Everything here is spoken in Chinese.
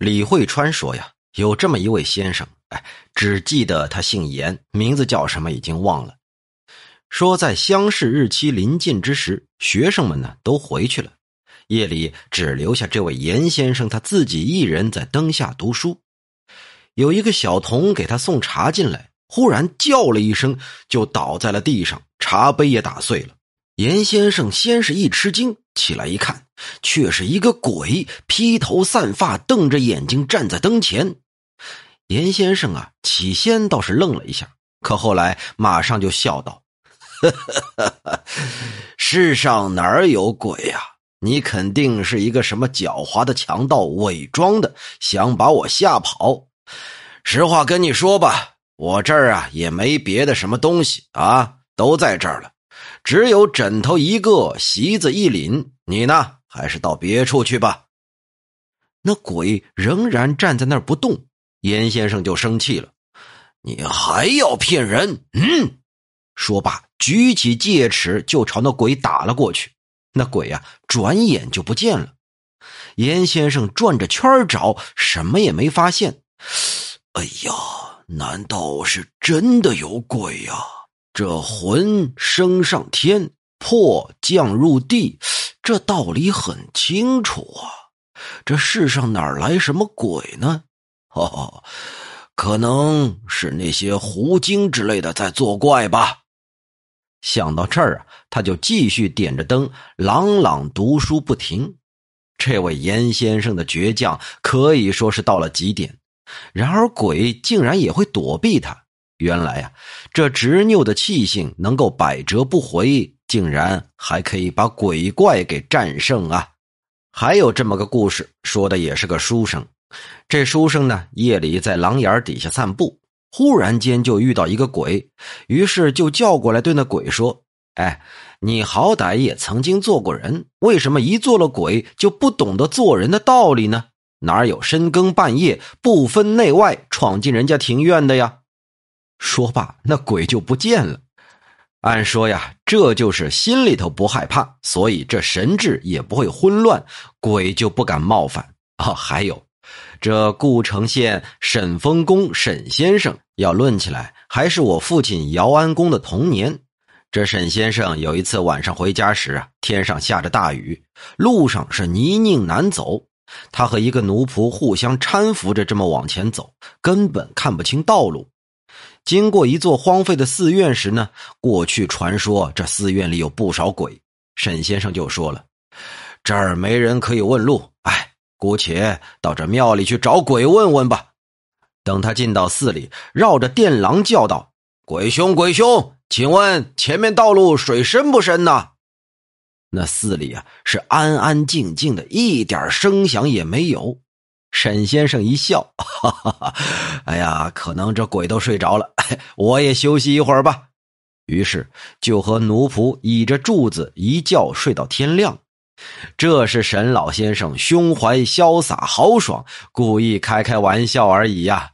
李慧川说呀，有这么一位先生，哎，只记得他姓严，名字叫什么已经忘了。说在乡试日期临近之时，学生们呢都回去了，夜里只留下这位严先生他自己一人在灯下读书。有一个小童给他送茶进来，忽然叫了一声，就倒在了地上，茶杯也打碎了。严先生先是一吃惊，起来一看，却是一个鬼，披头散发，瞪着眼睛站在灯前。严先生啊，起先倒是愣了一下，可后来马上就笑道。世上哪有鬼呀？你肯定是一个什么狡猾的强盗，伪装的，想把我吓跑。实话跟你说吧，我这儿啊也没别的什么东西啊，都在这儿了，只有枕头一个，席子一领。你呢，还是到别处去吧。那鬼仍然站在那儿不动，严先生就生气了：“你还要骗人？”嗯，说罢。举起戒尺就朝那鬼打了过去，那鬼啊，转眼就不见了。严先生转着圈找，什么也没发现。哎呀，难道是真的有鬼呀？这魂升上天，魄降入地，这道理很清楚啊。这世上哪来什么鬼呢？哦，可能是那些狐精之类的在作怪吧。想到这儿啊，他就继续点着灯，朗朗读书不停。这位严先生的倔强可以说是到了极点。然而鬼竟然也会躲避他。原来呀，这执拗的气性能够百折不回，竟然还可以把鬼怪给战胜啊！还有这么个故事，说的也是个书生。这书生呢，夜里在廊檐底下散步。忽然间就遇到一个鬼，于是就叫过来对那鬼说：“哎，你好歹也曾经做过人，为什么一做了鬼就不懂得做人的道理呢？哪有深更半夜不分内外闯进人家庭院的呀？”说罢，那鬼就不见了。按说呀，这就是心里头不害怕，所以这神智也不会混乱，鬼就不敢冒犯啊。还有。这故城县沈丰公沈先生要论起来，还是我父亲姚安公的童年。这沈先生有一次晚上回家时啊，天上下着大雨，路上是泥泞难走，他和一个奴仆互相搀扶着这么往前走，根本看不清道路。经过一座荒废的寺院时呢，过去传说这寺院里有不少鬼。沈先生就说了：“这儿没人可以问路。”哎。姑且到这庙里去找鬼问问吧。等他进到寺里，绕着殿廊叫道：“鬼兄，鬼兄，请问前面道路水深不深呢？”那寺里啊是安安静静的，一点声响也没有。沈先生一笑：“哈哈哈，哎呀，可能这鬼都睡着了，我也休息一会儿吧。”于是就和奴仆倚着柱子一觉睡到天亮。这是沈老先生胸怀潇洒豪爽，故意开开玩笑而已呀。